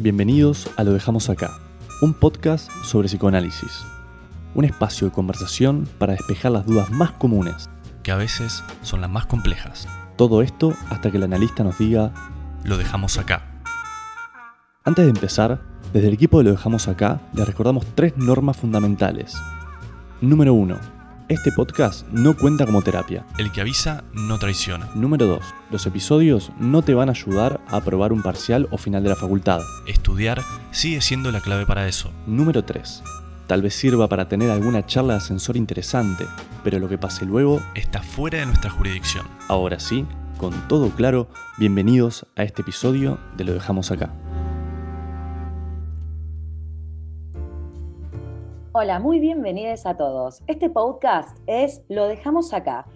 Bienvenidos a Lo Dejamos Acá, un podcast sobre psicoanálisis. Un espacio de conversación para despejar las dudas más comunes, que a veces son las más complejas. Todo esto hasta que el analista nos diga, lo dejamos acá. Antes de empezar, desde el equipo de Lo Dejamos Acá les recordamos tres normas fundamentales. Número 1 este podcast no cuenta como terapia. El que avisa no traiciona. Número 2. Los episodios no te van a ayudar a aprobar un parcial o final de la facultad. Estudiar sigue siendo la clave para eso. Número 3. Tal vez sirva para tener alguna charla de ascensor interesante, pero lo que pase luego está fuera de nuestra jurisdicción. Ahora sí, con todo claro, bienvenidos a este episodio de Lo Dejamos Acá. Hola, muy bienvenidos a todos. Este podcast es Lo dejamos acá.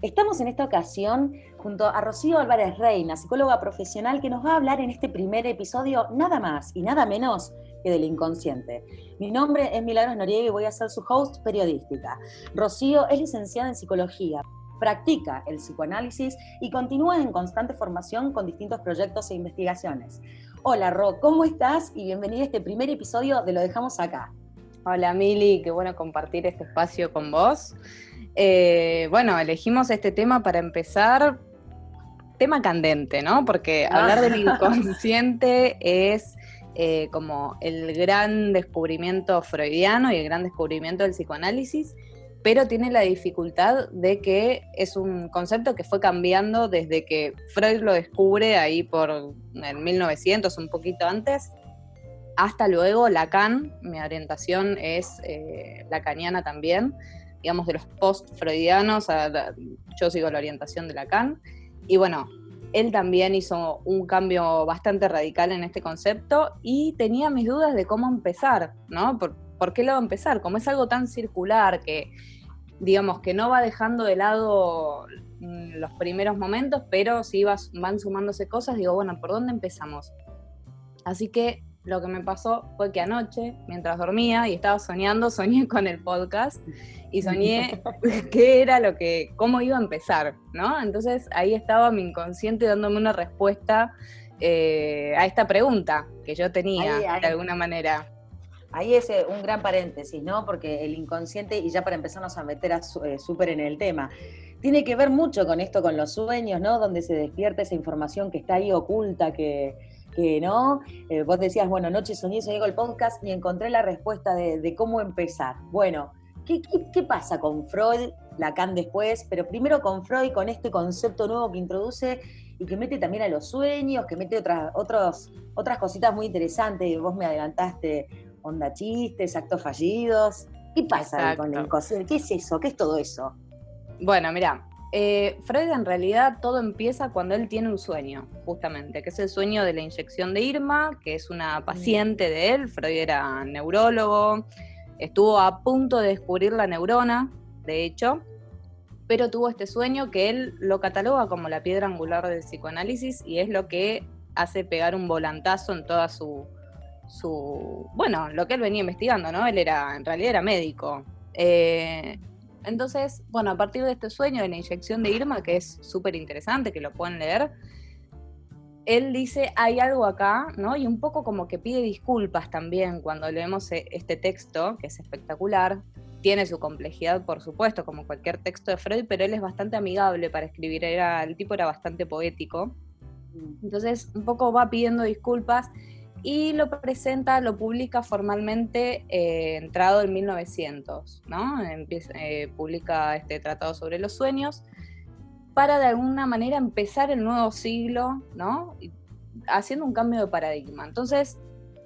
Estamos en esta ocasión junto a Rocío Álvarez Reina, psicóloga profesional, que nos va a hablar en este primer episodio nada más y nada menos que del inconsciente. Mi nombre es Milagros Noriega y voy a ser su host periodística. Rocío es licenciada en psicología, practica el psicoanálisis y continúa en constante formación con distintos proyectos e investigaciones. Hola Ro, ¿cómo estás? Y bienvenida a este primer episodio de Lo dejamos acá. Hola Mili, qué bueno compartir este espacio con vos. Eh, bueno, elegimos este tema para empezar, tema candente, ¿no? Porque hablar del inconsciente es eh, como el gran descubrimiento freudiano y el gran descubrimiento del psicoanálisis, pero tiene la dificultad de que es un concepto que fue cambiando desde que Freud lo descubre ahí por el 1900, un poquito antes, hasta luego Lacan, mi orientación es eh, lacaniana también, digamos de los post-freudianos, yo sigo la orientación de Lacan, y bueno, él también hizo un cambio bastante radical en este concepto y tenía mis dudas de cómo empezar, ¿no? ¿Por, qué lo va a empezar? Como es algo tan circular que, digamos, que no va dejando de lado mm, los primeros momentos, pero sí van sumándose cosas, digo, bueno, ¿por dónde empezamos? Así que lo que me pasó fue que anoche, mientras dormía y estaba soñando, soñé con el podcast y soñé qué era lo que, cómo iba a empezar, ¿no? Entonces ahí estaba mi inconsciente dándome una respuesta eh, a esta pregunta que yo tenía de alguna manera. Ahí es eh, un gran paréntesis, ¿no? Porque el inconsciente, y ya para empezarnos a meter eh, súper en el tema, tiene que ver mucho con esto, con los sueños, ¿no? Donde se despierta esa información que está ahí oculta, que, que no. Eh, vos decías, bueno, anoche soñé, soñé con el podcast y encontré la respuesta de, cómo empezar. Bueno, ¿qué, pasa con Freud, Lacan después? Pero primero con Freud, con este concepto nuevo que introduce y que mete también a los sueños, que mete otras, otros, otras cositas muy interesantes. Vos me adelantaste onda chistes, actos fallidos. ¿Qué pasa con el inconsciente? ¿Qué es eso? ¿Qué es todo eso? Bueno, mira, eh, Freud en realidad todo empieza cuando él tiene un sueño, justamente, que es el sueño de la inyección de Irma, que es una paciente de él. Freud era neurólogo, estuvo a punto de descubrir la neurona, de hecho, pero tuvo este sueño que él lo cataloga como la piedra angular del psicoanálisis y es lo que hace pegar un volantazo en toda su, su bueno, lo que él venía investigando, ¿no? Él era, en realidad era médico. Eh, entonces, bueno, a partir de este sueño de la inyección de Irma, que es súper interesante, que lo pueden leer, él dice, hay algo acá, ¿no? Y un poco como que pide disculpas también cuando leemos e, este texto, que es espectacular. Tiene su complejidad, por supuesto, como cualquier texto de Freud, pero él es bastante amigable para escribir. Era, el tipo era bastante poético. Mm. Entonces, un poco va pidiendo disculpas y lo presenta, lo publica formalmente eh, entrado en 1900, ¿no? Eh, publica este tratado sobre los sueños para de alguna manera empezar el nuevo siglo, ¿no? Haciendo un cambio de paradigma. Entonces,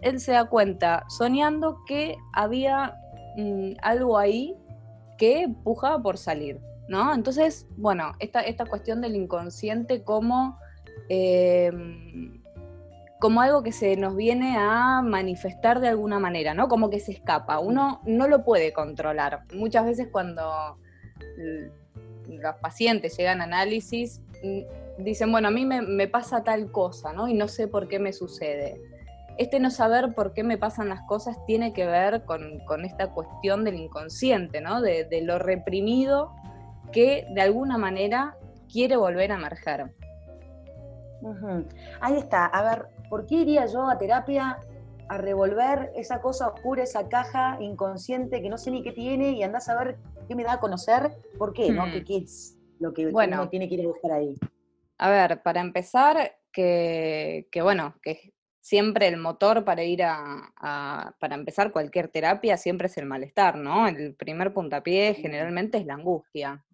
él se da cuenta, soñando que había mm, algo ahí que pujaba por salir, ¿no? Entonces, bueno, esta, esta cuestión del inconsciente como... Eh, como algo que se nos viene a manifestar de alguna manera, ¿no? Como que se escapa. Uno no lo puede controlar. Muchas veces cuando los pacientes llegan a análisis, mm, dicen, bueno, a mí me, pasa tal cosa, ¿no? Y no sé por qué me sucede. Este no saber por qué me pasan las cosas tiene que ver con, esta cuestión del inconsciente, ¿no? De lo reprimido que de alguna manera quiere volver a emerger. Ahí está. A ver, ¿por qué iría yo a terapia a revolver esa cosa oscura, esa caja inconsciente que no sé ni qué tiene y andás a ver qué me da a conocer? ¿Por qué? ¿No? ¿Qué, hmm. es lo que uno tiene que ir a buscar ahí? A ver, para empezar, que, bueno, que siempre el motor para ir a, para empezar cualquier terapia siempre es el malestar, ¿no? El primer puntapié generalmente es la angustia.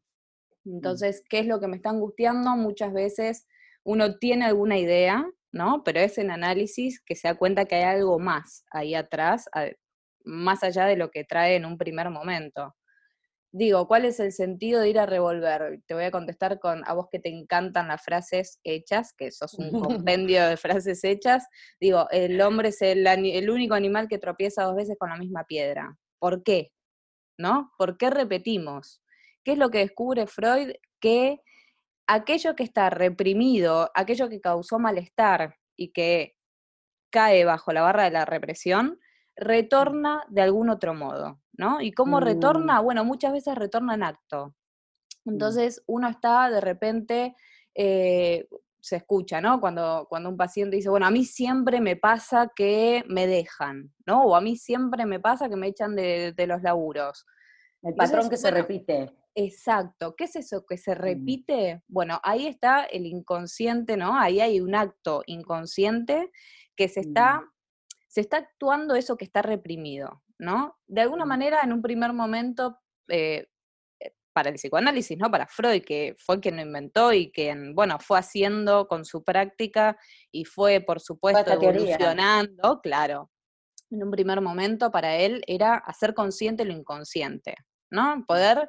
Mm. Entonces, ¿qué es lo que me está angustiando? Muchas veces uno tiene alguna idea, ¿no? Pero es en análisis que se da cuenta que hay algo más ahí atrás, más allá de lo que trae en un primer momento. Digo, ¿cuál es el sentido de ir a revolver? Te voy a contestar con a vos que te encantan las frases hechas, que sos un compendio de frases hechas. Digo, el hombre es el, el único animal que tropieza dos veces con la misma piedra. ¿Por qué? ¿No? ¿Por qué repetimos? ¿Qué es lo que descubre Freud? Que aquello que está reprimido, aquello que causó malestar y que cae bajo la barra de la represión, retorna de algún otro modo, ¿no? ¿Y cómo retorna? Mm. Bueno, muchas veces retorna en acto. Mm. Entonces uno está de repente, eh, se escucha, ¿no? Cuando, cuando un paciente dice, bueno, a mí siempre me pasa que me dejan, ¿no? O a mí siempre me pasa que me echan de, los laburos. El patrón que se repite. Exacto. ¿Qué es eso que se mm. repite? Bueno, ahí está el inconsciente, ¿no? Ahí hay un acto inconsciente que se está se está actuando eso que está reprimido, ¿no? De alguna manera, en un primer momento, eh, eh, para el psicoanálisis, ¿no? Para Freud, que fue quien lo inventó y quien, bueno, fue haciendo con su práctica y fue, por supuesto, evolucionando, claro. En un primer momento, para él, era hacer consciente lo inconsciente, ¿no? Poder,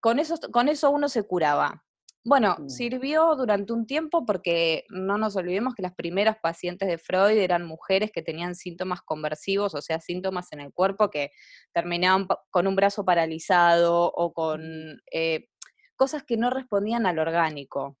con eso, con eso uno se curaba. Bueno, mm. sirvió durante un tiempo porque no nos olvidemos que las primeras pacientes de Freud eran mujeres que tenían síntomas conversivos, o sea, síntomas en el cuerpo que terminaban con un brazo paralizado o con mm. eh, cosas que no respondían al orgánico.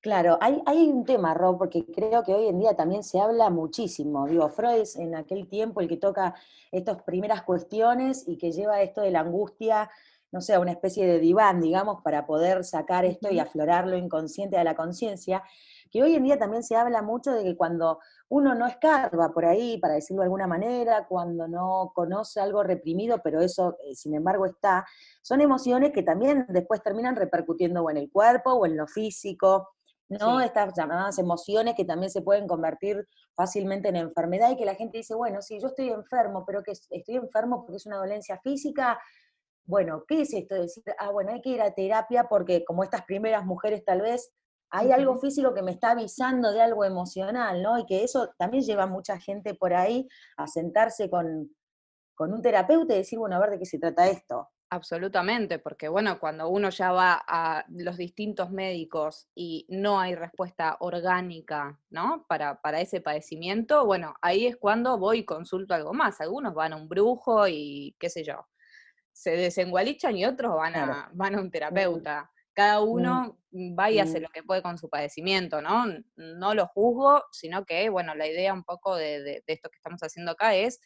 Claro, hay, hay un tema, Rob, porque creo que hoy en día también se habla muchísimo. Digo, Freud es en aquel tiempo el que toca estas primeras cuestiones y que lleva esto de la angustia no sé, una especie de diván, digamos, para poder sacar esto y aflorar lo inconsciente a la conciencia, que hoy en día también se habla mucho de que cuando uno no escarba por ahí, para decirlo de alguna manera, cuando no conoce algo reprimido, pero eso, eh, sin embargo, está, son emociones que también después terminan repercutiendo o en el cuerpo o en lo físico, ¿no? Estas llamadas emociones que también se pueden convertir fácilmente en enfermedad y que la gente dice, bueno, sí, yo estoy enfermo, pero que estoy enfermo porque es una dolencia física, bueno, ¿qué es esto de decir, ah, bueno, hay que ir a terapia porque como estas primeras mujeres tal vez hay algo físico que me está avisando de algo emocional, ¿no? Y que eso también lleva a mucha gente por ahí a sentarse con, con un terapeuta y decir, bueno, a ver de qué se trata esto. Absolutamente, porque bueno, cuando uno ya va a los distintos médicos y no hay respuesta orgánica, ¿no? Para, para ese padecimiento, bueno, ahí es cuando voy y consulto algo más. Algunos van a un brujo y qué sé yo, se desengualichan y otros van a, van a un terapeuta. Cada uno va y hace lo que puede con su padecimiento, ¿no? No lo juzgo, sino que, bueno, la idea un poco de, esto que estamos haciendo acá es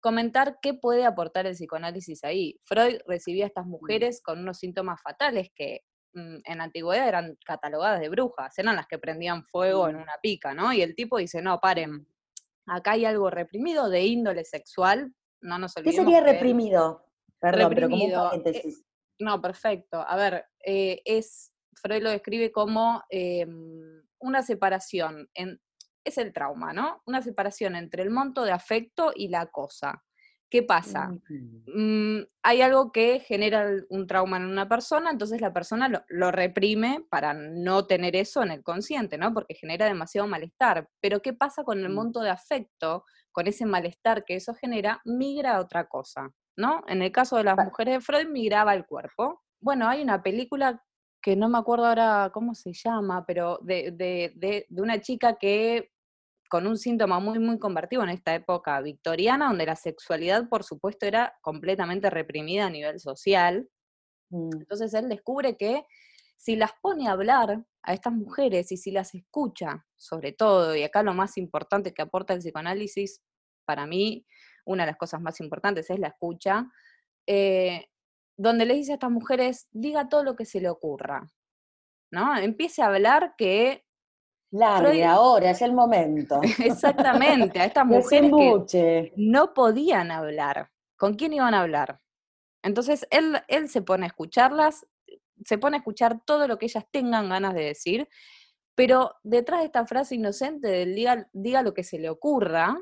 comentar qué puede aportar el psicoanálisis ahí. Freud recibía a estas mujeres con unos síntomas fatales que mm, en la antigüedad eran catalogadas de brujas, eran las que prendían fuego en una pica, ¿no? Y el tipo dice, no, paren, acá hay algo reprimido de índole sexual, no nos olvidemos. ¿Qué sería reprimido? Perdón, pero como un eh, no, perfecto. A ver, eh, es, Freud lo describe como em, una separación, en, es el trauma, ¿no? Una separación entre el monto de afecto y la cosa. ¿Qué pasa? Mm, hay algo que genera un trauma en una persona, entonces la persona lo, lo, reprime para no tener eso en el consciente, ¿no? Porque genera demasiado malestar. Pero ¿qué pasa con el mm. monto de afecto? Con ese malestar que eso genera, migra a otra cosa. ¿No? En el caso de las mujeres de Freud migraba el cuerpo. Bueno, hay una película que no me acuerdo ahora cómo se llama, pero de, de, de, de una chica que con un síntoma muy, muy convertido en esta época victoriana, donde la sexualidad, por supuesto, era completamente reprimida a nivel social. Mm. Entonces él descubre que si las pone a hablar a estas mujeres y si las escucha, sobre todo, y acá lo más importante que aporta el psicoanálisis, para mí, una de las cosas más importantes es la escucha, eh, donde le dice a estas mujeres, diga todo lo que se le ocurra, ¿no? Empiece a hablar que Largue, ahora es el momento. Exactamente, a estas mujeres que no podían hablar. ¿Con quién iban a hablar? Entonces él, él se pone a escucharlas, se pone a escuchar todo lo que ellas tengan ganas de decir, pero detrás de esta frase inocente del diga, diga lo que se le ocurra,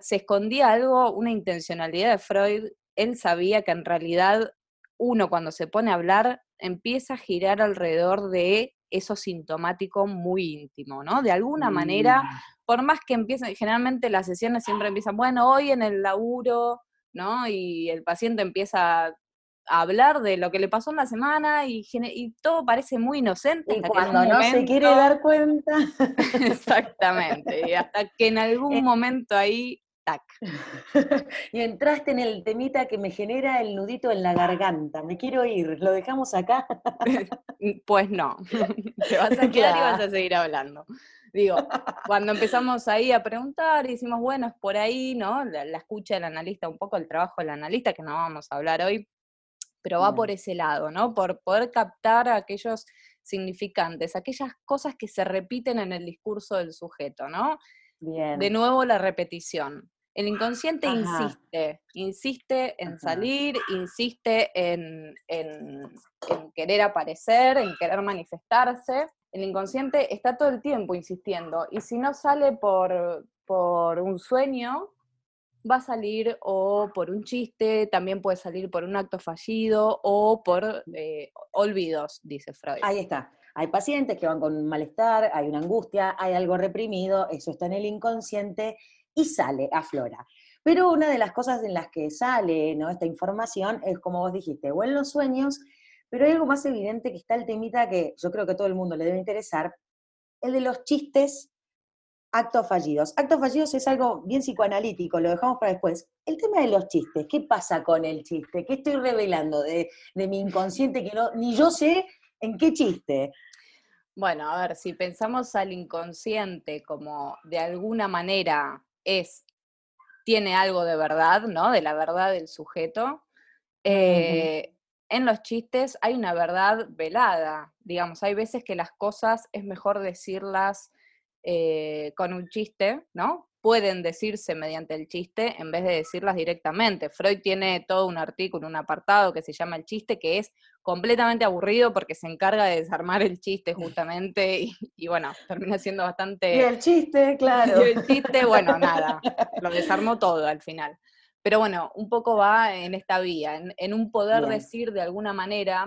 se escondía algo, una intencionalidad de Freud. Él sabía que en realidad uno cuando se pone a hablar empieza a girar alrededor de eso sintomático muy íntimo, ¿no? De alguna manera, mm. por más que empiecen, generalmente las sesiones siempre empiezan, bueno, hoy en el laburo, ¿no? Y el paciente empieza a hablar de lo que le pasó en la semana y, y todo parece muy inocente. Y cuando no se quiere dar cuenta. Exactamente, y hasta que en algún eh. momento ahí y entraste en el temita que me genera el nudito en la garganta. Me quiero ir. ¿Lo dejamos acá? pues no. Te vas a quedar y vas a seguir hablando. Digo, cuando empezamos ahí a preguntar, y decimos, bueno, es por ahí, ¿no? La, escucha del analista, un poco el trabajo del analista, que no vamos a hablar hoy, pero va por ese lado, ¿no? Por poder captar aquellos significantes, aquellas cosas que se repiten en el discurso del sujeto, ¿no? Bien. De nuevo la repetición. El inconsciente insiste, insiste en salir, insiste en, querer aparecer, en querer manifestarse. El inconsciente está todo el tiempo insistiendo y si no sale por, por un sueño, va a salir o por un chiste, también puede salir por un acto fallido o por eh, olvidos, dice Freud. Ahí está. Hay pacientes que van con un malestar, hay una angustia, hay algo reprimido, eso está en el inconsciente y sale, aflora. Pero una de las cosas en las que sale ¿no? esta información es, como vos dijiste, o en los sueños, pero hay algo más evidente que está el temita que yo creo que a todo el mundo le debe interesar, el de los chistes actos fallidos. Actos fallidos es algo bien psicoanalítico, lo dejamos para después. El tema de los chistes, ¿qué pasa con el chiste? ¿Qué estoy revelando de, de mi inconsciente que no, ni yo sé en qué chiste? Bueno, a ver, si pensamos al inconsciente como de alguna manera es, tiene algo de verdad, ¿no? De la verdad del sujeto. Eh, en los chistes hay una verdad velada, digamos, hay veces que las cosas es mejor decirlas eh, con un chiste, ¿no? pueden decirse mediante el chiste en vez de decirlas directamente. Freud tiene todo un artículo, un apartado que se llama El chiste, que es completamente aburrido porque se encarga de desarmar el chiste justamente y, bueno, termina siendo bastante... Y el chiste, claro. Y el chiste, bueno, nada, lo desarmó todo al final. Pero bueno, un poco va en esta vía, en, un poder decir de alguna manera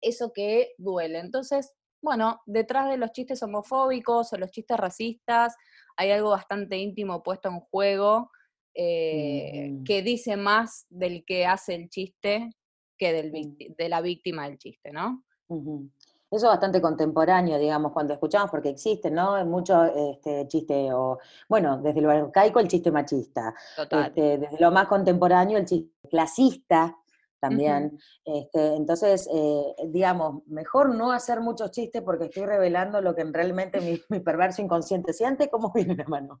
eso que duele. Entonces, bueno, detrás de los chistes homofóbicos o los chistes racistas, hay algo bastante íntimo puesto en juego eh, mm. que dice más del que hace el chiste que del de la víctima del chiste, ¿no? Eso es bastante contemporáneo, digamos, cuando escuchamos, porque existe, ¿no? Mucho este, chiste, o, bueno, desde lo arcaico el chiste machista. Este, desde lo más contemporáneo el chiste clasista, también. este, entonces, eh, digamos, mejor no hacer muchos chistes porque estoy revelando lo que realmente mi, mi perverso inconsciente siente, ¿cómo viene la mano?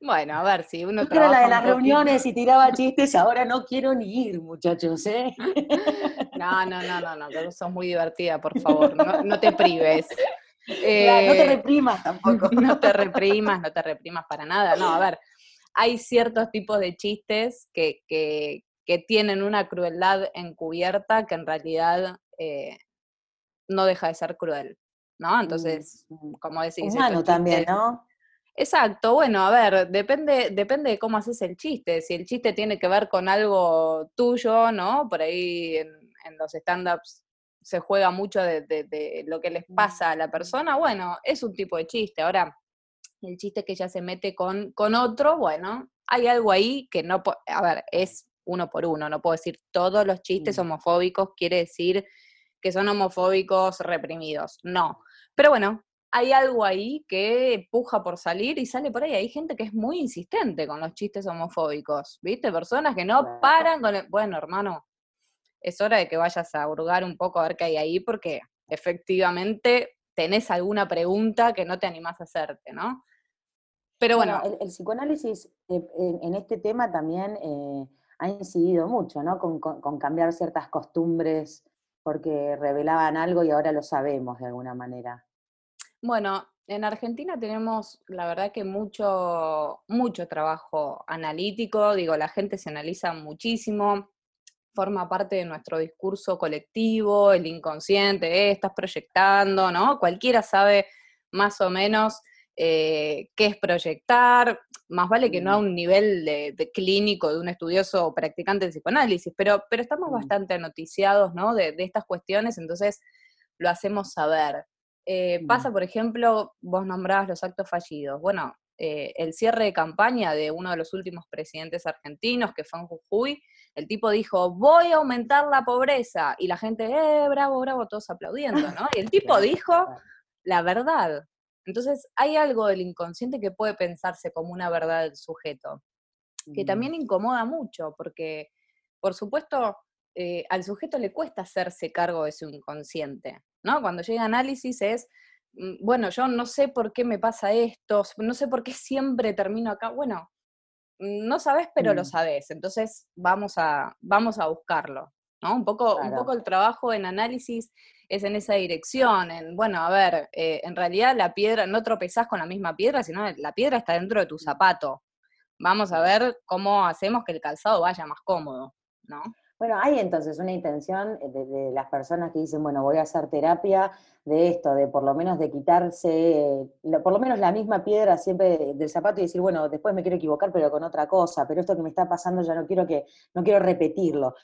Bueno, a ver, si uno... Yo era la de las reuniones y tiraba chistes, ahora no quiero ni ir, muchachos, ¿eh? No, no, no, no, no, no sos muy divertida, por favor, no, te prives. no te eh, reprimas tampoco. No te reprimas, no te reprimas para nada. No, a ver, hay ciertos tipos de chistes que, que, que tienen una crueldad encubierta que en realidad eh, no deja de ser cruel, ¿no? Mm, Entonces, mm. como decís... Humano también, ¿no? Exacto, bueno, a ver, depende, depende de cómo haces el chiste. Si el chiste tiene que ver con algo tuyo, ¿no? Por ahí en, los stand-ups se juega mucho de, lo que les mm. pasa a la persona, bueno, es un tipo de chiste. Ahora, el chiste que ya se mete con, con otro, bueno, hay algo ahí que no, a ver, es uno por uno, no puedo decir todos los chistes mm. homofóbicos quiere decir que son homofóbicos reprimidos, no. Pero bueno, hay algo ahí que puja por salir y sale por ahí. Hay gente que es muy insistente con los chistes homofóbicos, ¿viste? Personas que no paran con el... Bueno, hermano, es hora de que vayas a hurgar un poco a ver qué hay ahí porque efectivamente tenés alguna pregunta que no te animás a hacerte, ¿no? Pero bueno. el, psicoanálisis eh, en, este tema también... Eh, ha incidido mucho, ¿no? Con, cambiar ciertas costumbres porque revelaban algo y ahora lo sabemos de alguna manera. Bueno, En Argentina tenemos, la verdad que mucho, mucho trabajo analítico, digo, la gente se analiza muchísimo, forma parte de nuestro discurso colectivo, el inconsciente, eh, estás proyectando, ¿no? Cualquiera sabe más o menos eh, qué es proyectar, más vale que no a mm. un nivel de, clínico de un estudioso o practicante de psicoanálisis, pero, pero estamos mm. bastante noticiados ¿no? de, estas cuestiones, entonces lo hacemos saber. Eh, mm. pasa, por ejemplo, vos nombrabas los actos fallidos. Bueno, eh, el cierre de campaña de uno de los últimos presidentes argentinos, que fue en Jujuy, el tipo dijo, voy a aumentar la pobreza, y la gente, eh, bravo, bravo, todos aplaudiendo, ¿no? Y el tipo dijo la verdad. Entonces, hay algo del inconsciente que puede pensarse como una verdad del sujeto, que también incomoda mucho, porque, por supuesto, eh, al sujeto le cuesta hacerse cargo de su inconsciente, ¿no? Cuando llega análisis es, mm, bueno, yo no sé por qué me pasa esto, no sé por qué siempre termino acá. Bueno, no sabes, pero lo mm. sabes, entonces vamos a, vamos a buscarlo, ¿no? Un poco, un poco el trabajo en análisis es en esa dirección, en, bueno, a ver, eh, en realidad la piedra, no tropezás con la misma piedra, sino la piedra está dentro de tu zapato. Vamos a ver cómo hacemos que el calzado vaya más cómodo, ¿no? Bueno, hay entonces una intención de, las personas que dicen, bueno, voy a hacer terapia de esto, de por lo menos de quitarse, por lo menos la misma piedra siempre del zapato y decir, bueno, después me quiero equivocar, pero con otra cosa, pero esto que me está pasando ya no quiero que, no quiero repetirlo.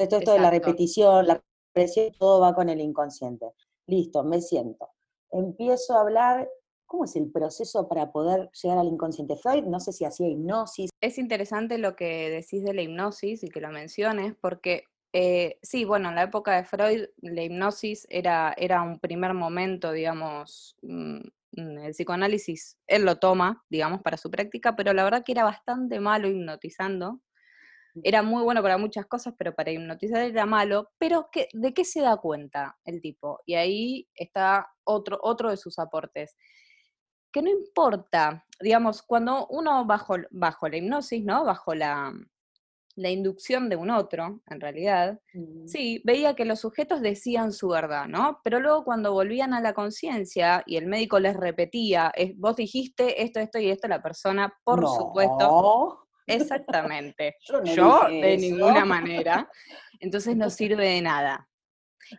Esto, esto de la repetición, la presión, todo va con el inconsciente. Listo, me siento. Empiezo a hablar, ¿cómo es el proceso para poder llegar al inconsciente? Freud, no sé si hacía hipnosis. Es interesante lo que decís de la hipnosis y que lo menciones, porque eh, sí, bueno, en la época de Freud la hipnosis era, era un primer momento, digamos, mm, el psicoanálisis, él lo toma, digamos, para su práctica, pero la verdad que era bastante malo hipnotizando, era muy bueno para muchas cosas, pero para hipnotizar era malo. Pero ¿de qué se da cuenta el tipo? Y ahí está otro, otro de sus aportes. Que no importa, digamos, cuando uno bajo, bajo la hipnosis, ¿no? Bajo la, la inducción de un otro, en realidad, mm. sí, veía que los sujetos decían su verdad, ¿no? Pero luego cuando volvían a la conciencia y el médico les repetía, vos dijiste esto, esto y esto, la persona, por supuesto, Exactamente. Yo, de ninguna manera. Entonces no sirve de nada.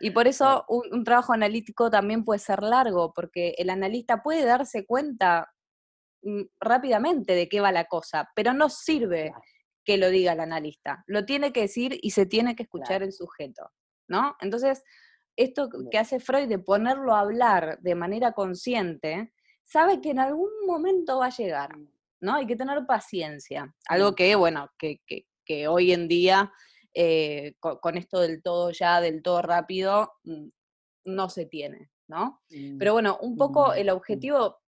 Y por eso un, trabajo analítico también puede ser largo, porque el analista puede darse cuenta mm, rápidamente de qué va la cosa, pero no sirve que lo diga el analista. Lo tiene que decir y se tiene que escuchar el sujeto, ¿no? Entonces, esto que hace Freud de ponerlo a hablar de manera consciente, sabe que en algún momento va a llegar. Mm. ¿no? Hay que tener paciencia. Algo que, bueno, que, hoy en día, eh, con, esto del todo ya, del todo rápido, mm, no se tiene, ¿no? Mm, Pero bueno, un poco el objetivo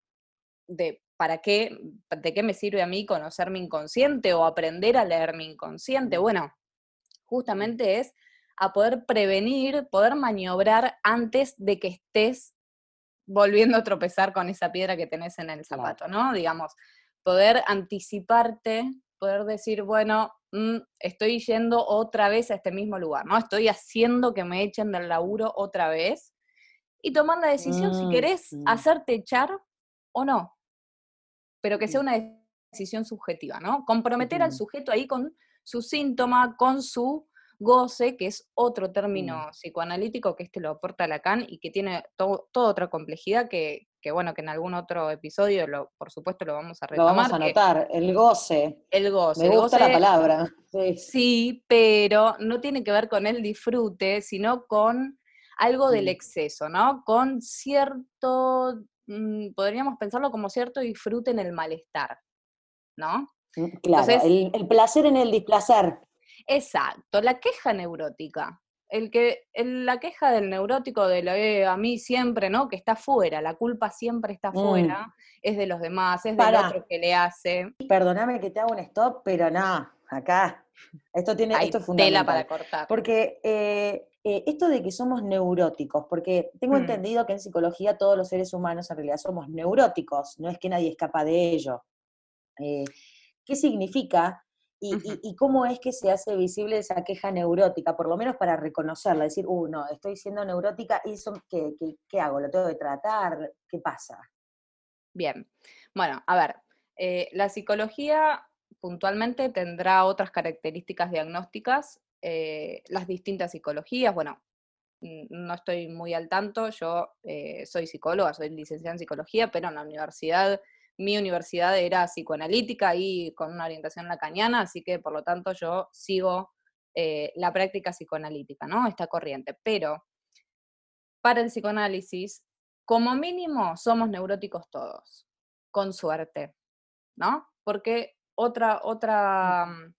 de para qué, de qué me sirve a mí conocer mi inconsciente o aprender a leer mi inconsciente, bueno, justamente es a poder prevenir, poder maniobrar antes de que estés volviendo a tropezar con esa piedra que tenés en el zapato, ¿no? Digamos, poder anticiparte, poder decir, bueno, mm, estoy yendo otra vez a este mismo lugar, ¿no? Estoy haciendo que me echen del laburo otra vez y tomar la decisión si mm, querés hacerte echar o no, pero que sea una decisión subjetiva, ¿no? Comprometer al sujeto ahí con su síntoma, con su goce, que es otro término psicoanalítico que este lo aporta Lacan y que tiene toda otra complejidad que, que bueno, que en algún otro episodio, lo, por supuesto, lo vamos a retomar. Lo vamos a anotar, el goce. El goce. Me gusta la palabra. Sí. pero no tiene que ver con el disfrute, sino con algo del exceso, ¿no? Con cierto, mm, podríamos pensarlo como cierto disfrute en el malestar, ¿no? Mm, claro, el placer en el displacer. Exacto, la queja neurótica el que la queja del neurótico de la eh, a mí siempre, ¿no? Que está fuera, la culpa siempre está fuera, mm. es de los demás, es del otro que le hace. Perdóname que te hago un stop, pero no, acá esto tiene esto es fundamental. para cortar. Porque eh, eh, esto de que somos neuróticos, porque tengo mm. entendido que en psicología todos los seres humanos en realidad somos neuróticos, no es que nadie escapa de ello. ¿Qué significa? Y, cómo es que se hace visible esa queja neurótica, por lo menos para reconocerla, decir, uh, no, estoy siendo neurótica, ¿y eso qué, qué, hago? ¿Lo tengo que tratar? ¿Qué pasa? Bien, bueno, a ver, eh, la psicología puntualmente tendrá otras características diagnósticas, eh, las distintas psicologías, bueno, no estoy muy al tanto, yo eh, soy psicóloga, soy licenciada en psicología, pero en la universidad, mi universidad era psicoanalítica y con una orientación lacaniana, así que por lo tanto yo sigo la práctica psicoanalítica, ¿no? Esta corriente. Pero para el psicoanálisis, como mínimo somos neuróticos todos, con suerte, ¿no? Porque otra, otra mm,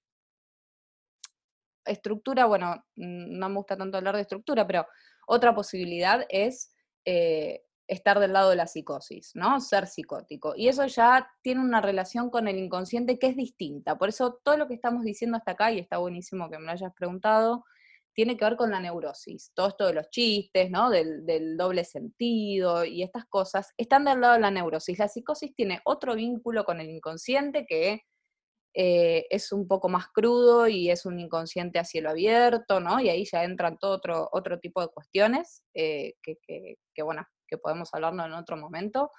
estructura, bueno, mm, no me gusta tanto hablar de estructura, pero otra posibilidad es eh, estar del lado de la psicosis, ¿no? Ser psicótico. Y eso ya tiene una relación con el inconsciente que es distinta. Por eso todo lo que estamos diciendo hasta acá, y está buenísimo que me lo hayas preguntado, tiene que ver con la neurosis. Todo esto de los chistes, ¿no? Del, doble sentido y estas cosas, están del lado de la neurosis. La psicosis tiene otro vínculo con el inconsciente que eh, es un poco más crudo y es un inconsciente a cielo abierto, ¿no? Y ahí ya entran todo otro, otro tipo de cuestiones eh, que, que, bueno, que podemos hablarlo en otro momento.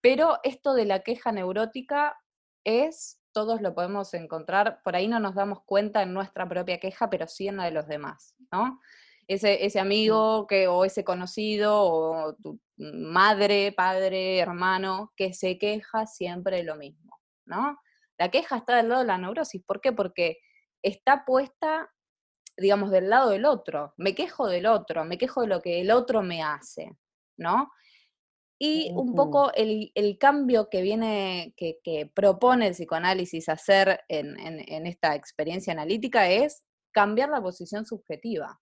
Pero esto de la queja neurótica es todos lo podemos encontrar, por ahí no nos damos cuenta en nuestra propia queja, pero sí en la de los demás, ¿no? Ese, ese amigo que, o ese conocido, o tu madre, padre, hermano, que se queja siempre de lo mismo, ¿no? La queja está del lado de la neurosis, ¿por qué? Porque está puesta, digamos, del lado del otro. Me quejo del otro, me quejo de lo que el otro me hace, ¿no? Y un poco el, cambio que viene, que, propone el psicoanálisis hacer en, esta experiencia analítica es cambiar la posición subjetiva.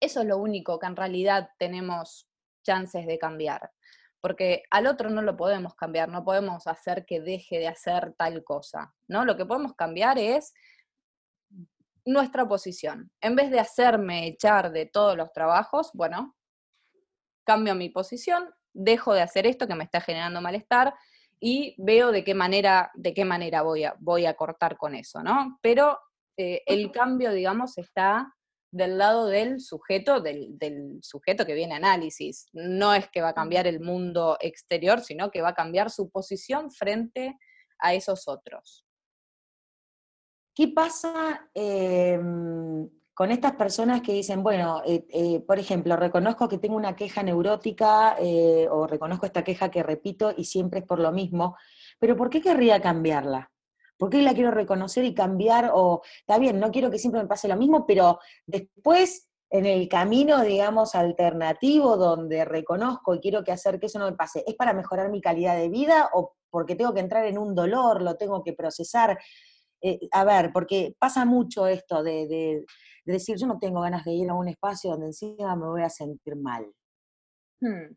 Eso es lo único que en realidad tenemos chances de cambiar, porque al otro no lo podemos cambiar, no podemos hacer que deje de hacer tal cosa, ¿no? Lo que podemos cambiar es nuestra posición. En vez de hacerme echar de todos los trabajos, bueno, cambio mi posición, dejo de hacer esto que me está generando malestar y veo de qué manera, de qué manera voy, a, voy a cortar con eso, ¿no? Pero eh, el cambio, digamos, está del lado del sujeto, del, del, sujeto que viene a análisis. No es que va a cambiar el mundo exterior, sino que va a cambiar su posición frente a esos otros. ¿Qué pasa em, con estas personas que dicen, bueno, eh, eh, por ejemplo, reconozco que tengo una queja neurótica eh, o reconozco esta queja que repito y siempre es por lo mismo, pero ¿por qué querría cambiarla? ¿Por qué la quiero reconocer y cambiar? O está bien, no quiero que siempre me pase lo mismo, pero después en el camino, digamos, alternativo donde reconozco y quiero que hacer que eso no me pase, ¿es para mejorar mi calidad de vida o porque tengo que entrar en un dolor, lo tengo que procesar? a ver, porque pasa mucho esto de de decir, yo no tengo ganas de ir a un espacio donde encima me voy a sentir mal. Hmm.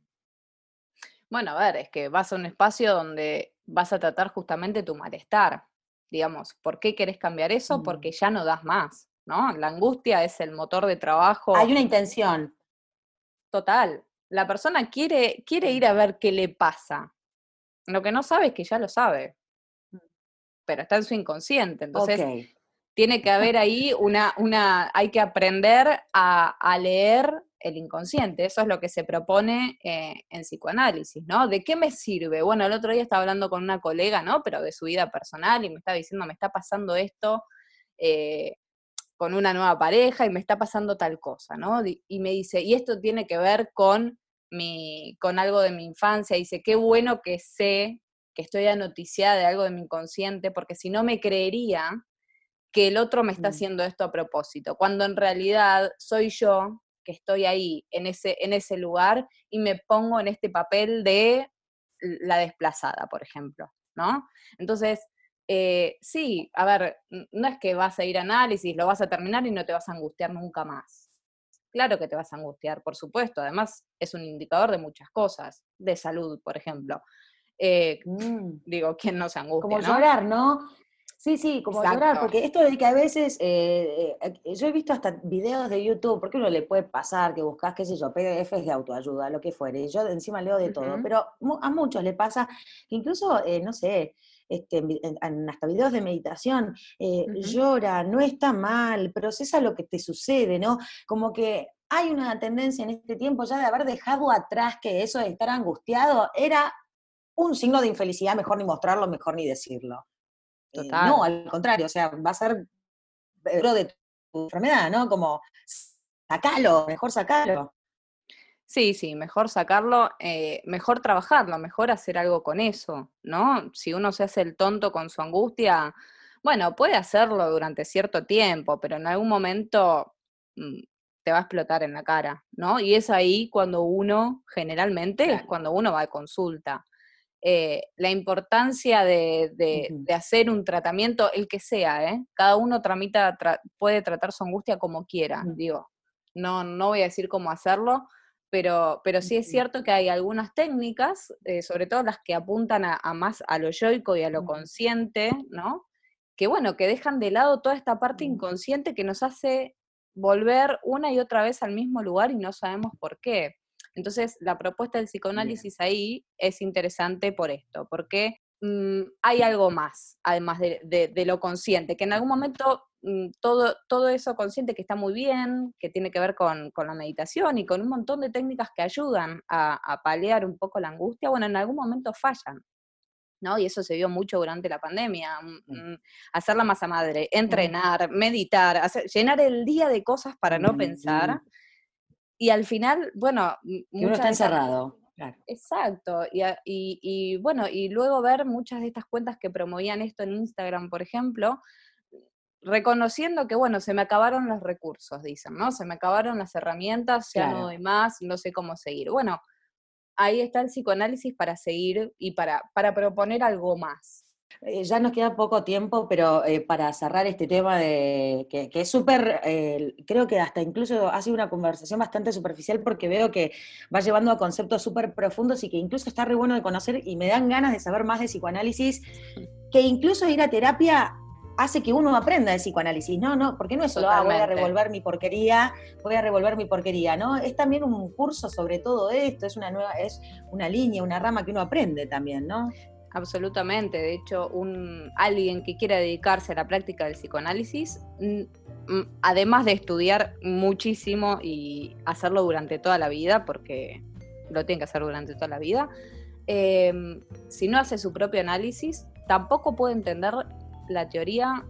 Bueno, a ver, es que vas a un espacio donde vas a tratar justamente tu malestar. Digamos, ¿por qué querés cambiar eso? Mm. Porque ya no das más, ¿no? La angustia es el motor de trabajo. Hay una intención. Total. La persona quiere, quiere ir a ver qué le pasa. Lo que no sabe es que ya lo sabe. Mm. Pero está en su inconsciente. Entonces, tiene que haber ahí una, una hay que aprender a, leer el inconsciente, eso es lo que se propone eh, en psicoanálisis, ¿no? ¿De qué me sirve? Bueno, el otro día estaba hablando con una colega, ¿no? Pero de su vida personal y me estaba diciendo, me está pasando esto eh, con una nueva pareja y me está pasando tal cosa, ¿no? Y me dice, y esto tiene que ver con, mi, con algo de mi infancia, dice, qué bueno que sé que estoy anoticiada de algo de mi inconsciente, porque si no me creería que el otro me está mm. haciendo esto a propósito, cuando en realidad soy yo que estoy ahí, en ese, en ese lugar, y me pongo en este papel de la desplazada, por ejemplo, ¿no? Entonces, eh, sí, a ver, no es que vas a ir a análisis, lo vas a terminar y no te vas a angustiar nunca más. Claro que te vas a angustiar, por supuesto. Además, es un indicador de muchas cosas, de salud, por ejemplo. Eh, mm. Digo, ¿quién no se angustia? Como llorar, ¿no? Sí, sí, como llorar, porque esto de que a veces, eh, eh, yo he visto hasta videos de YouTube, porque uno le puede pasar que buscas, qué sé yo, PDFs de autoayuda, lo que fuere, yo encima leo de todo, pero a muchos le pasa que incluso, eh, no sé, este, hasta videos de meditación, llora, no está mal, procesa lo que te sucede, ¿no? Como que hay una tendencia en este tiempo ya de haber dejado atrás que eso de estar angustiado era un signo de infelicidad, mejor ni mostrarlo, mejor ni decirlo. Eh, no, al contrario, o sea, va a ser de tu enfermedad, ¿no? Como, sacalo, mejor sacalo. Sí, sí, mejor sacarlo, eh, mejor trabajarlo, mejor hacer algo con eso, ¿no? Si uno se hace el tonto con su angustia, bueno, puede hacerlo durante cierto tiempo, pero en algún momento mm, te va a explotar en la cara, ¿no? Y es ahí cuando uno, generalmente, es cuando uno va a consulta. Eh, la importancia de, hacer un tratamiento, el que sea, ¿eh? Cada uno tramita, puede tratar su angustia como quiera, digo. No, no voy a decir cómo hacerlo, pero, pero sí es cierto que hay algunas técnicas, eh, sobre todo las que apuntan a, más a lo yoico y a lo consciente, ¿no? Que bueno, que dejan de lado toda esta parte inconsciente que nos hace volver una y otra vez al mismo lugar y no sabemos por qué. Entonces, la propuesta del psicoanálisis ahí es interesante por esto, porque mm, hay algo más, además de, de, lo consciente, que en algún momento Mm, todo, todo eso consciente que está muy bien, que tiene que ver con, la meditación y con un montón de técnicas que ayudan a, paliar un poco la angustia, bueno, en algún momento fallan. ¿no? Y eso se vio mucho durante la pandemia. Mm, mm, hacer la masa madre, entrenar, meditar, llenar el día de cosas para no pensar. Y al final, bueno, uno está encerrado. Exacto, y, y, bueno, y luego ver muchas de estas cuentas que promovían esto en Instagram, por ejemplo, reconociendo que, bueno, se me acabaron los recursos, dicen, ¿no? Se me acabaron las herramientas, ya no doy más, no sé cómo seguir. Bueno, ahí está el psicoanálisis para seguir y para, para proponer algo más. Eh, ya nos queda poco tiempo, pero eh, para cerrar este tema de que, es súper, eh, creo que hasta incluso ha sido una conversación bastante superficial porque veo que va llevando a conceptos súper profundos y que incluso está re bueno de conocer y me dan ganas de saber más de psicoanálisis, que incluso ir a terapia hace que uno aprenda de psicoanálisis. No, no, porque no es solo, ah, voy a revolver mi porquería, voy a revolver mi porquería, ¿no? Es también un curso sobre todo esto, es una nueva, es una línea, una rama que uno aprende también, ¿no? Absolutamente. De hecho, un, alguien que quiera dedicarse a la práctica del psicoanálisis, además de estudiar muchísimo y hacerlo durante toda la vida, porque lo tiene que hacer durante toda la vida, em, si no hace su propio análisis, tampoco puede entender la teoría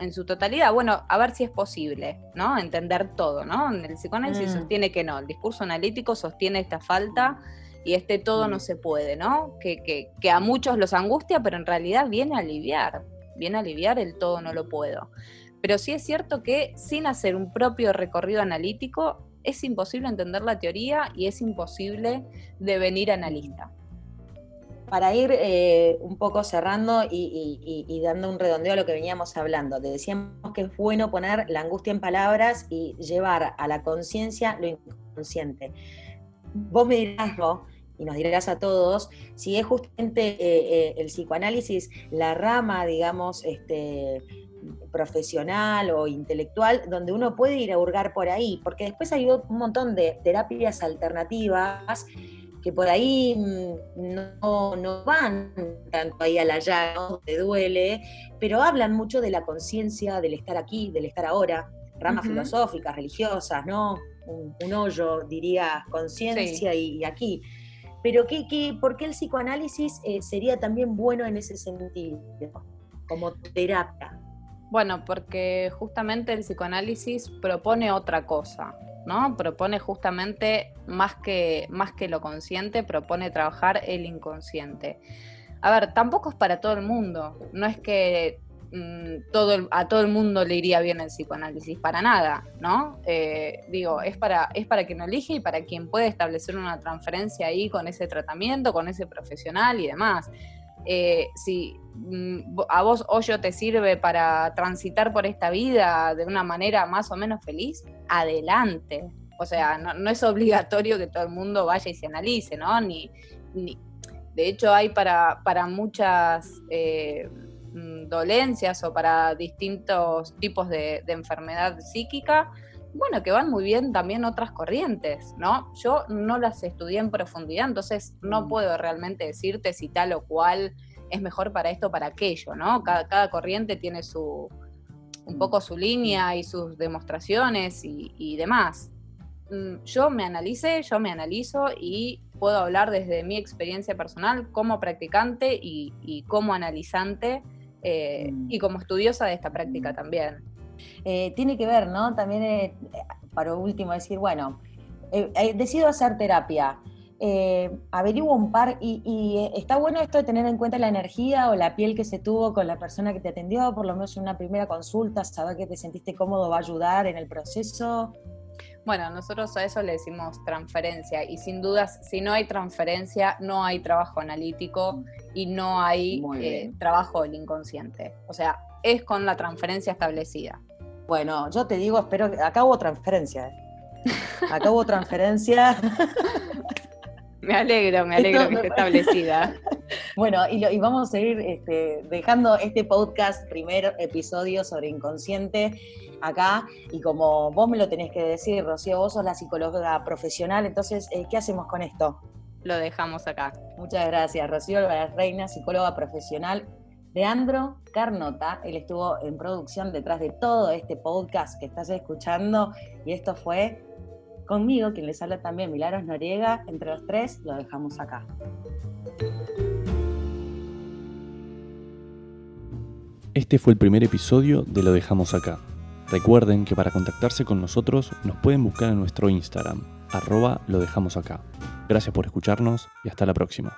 en su totalidad. Bueno, a ver si es posible, ¿no? Entender todo, ¿no? El psicoanálisis mm. sostiene que no, el discurso analítico sostiene esta falta y este todo no mm. se puede, ¿no? Que, que, a muchos los angustia, pero en realidad viene a aliviar, viene a aliviar el todo no lo puedo. Pero sí es cierto que sin hacer un propio recorrido analítico es imposible entender la teoría y es imposible devenir analista para ir eh, un poco cerrando y, dando un redondeo a lo que veníamos hablando, decíamos que es bueno poner la angustia en palabras y llevar a la conciencia lo inconsciente. Vos me dirás, y nos dirás a todos, si es justamente eh, eh, el psicoanálisis la rama, digamos, este, profesional o intelectual, donde uno puede ir a hurgar por ahí, porque después hay un montón de terapias alternativas que por ahí mm, no, van tanto ahí a la llave, te duele, pero hablan mucho de la conciencia, del estar aquí, del estar ahora, ramas filosóficas, religiosas, ¿no? Un, hoyo, diría, conciencia y, aquí. Pero ¿qué, qué, por qué el psicoanálisis eh, sería también bueno en ese sentido, como terapia? Bueno, porque justamente el psicoanálisis propone otra cosa. ¿no? Propone justamente más que, más que lo consciente, propone trabajar el inconsciente. A ver, tampoco es para todo el mundo, no es que mm, todo a todo el mundo le iría bien el psicoanálisis, para nada, ¿no? Eh, digo, es para, es para quien elige y para quien puede establecer una transferencia ahí con ese tratamiento, con ese profesional y demás. Eh, si mm, a vos yo te sirve para transitar por esta vida de una manera más o menos feliz, adelante. O sea, no, es obligatorio que todo el mundo vaya y se analice, ¿no? Ni, de hecho, hay para, para muchas eh, dolencias o para distintos tipos de, de enfermedad psíquica, bueno, que van muy bien también otras corrientes, ¿no? Yo no las estudié en profundidad, entonces no mm. puedo realmente decirte si tal o cual es mejor para esto o para aquello, ¿no? Cada, corriente tiene su, un mm. poco su línea y sus demostraciones y, demás. Mm, yo me analicé, yo me analizo y puedo hablar desde mi experiencia personal como practicante y, como analizante eh, mm. y como estudiosa de esta práctica también. Eh, tiene que ver, ¿no? También, eh, para último, decir, bueno, decido hacer terapia. averiguo un par y, está bueno esto de tener en cuenta la energía o la piel que se tuvo con la persona que te atendió, por lo menos en una primera consulta, saber que te sentiste cómodo va a ayudar en el proceso. Bueno, nosotros a eso le decimos transferencia y sin dudas, si no hay transferencia, no hay trabajo analítico y no hay eh, trabajo del inconsciente. O sea, es con la transferencia establecida. Bueno, yo te digo, espero que acá hubo transferencia. ¿eh? Acá hubo transferencia. me alegro, me alegro que esté establecida. Bueno, y, vamos a seguir este, dejando este podcast, primer episodio sobre inconsciente, acá. Y como vos me lo tenés que decir, Rocío, vos sos la psicóloga profesional, entonces, eh, ¿qué hacemos con esto? Lo dejamos acá. Muchas gracias, Rocío Reina, psicóloga profesional. Leandro Carnota, él estuvo en producción detrás de todo este podcast que estás escuchando y esto fue conmigo, quien les habla también, Milagros Noriega, entre los tres lo dejamos acá. Este fue el primer episodio de Lo dejamos acá. Recuerden que para contactarse con nosotros nos pueden buscar en nuestro Instagram, arroba lo dejamos acá. Gracias por escucharnos y hasta la próxima.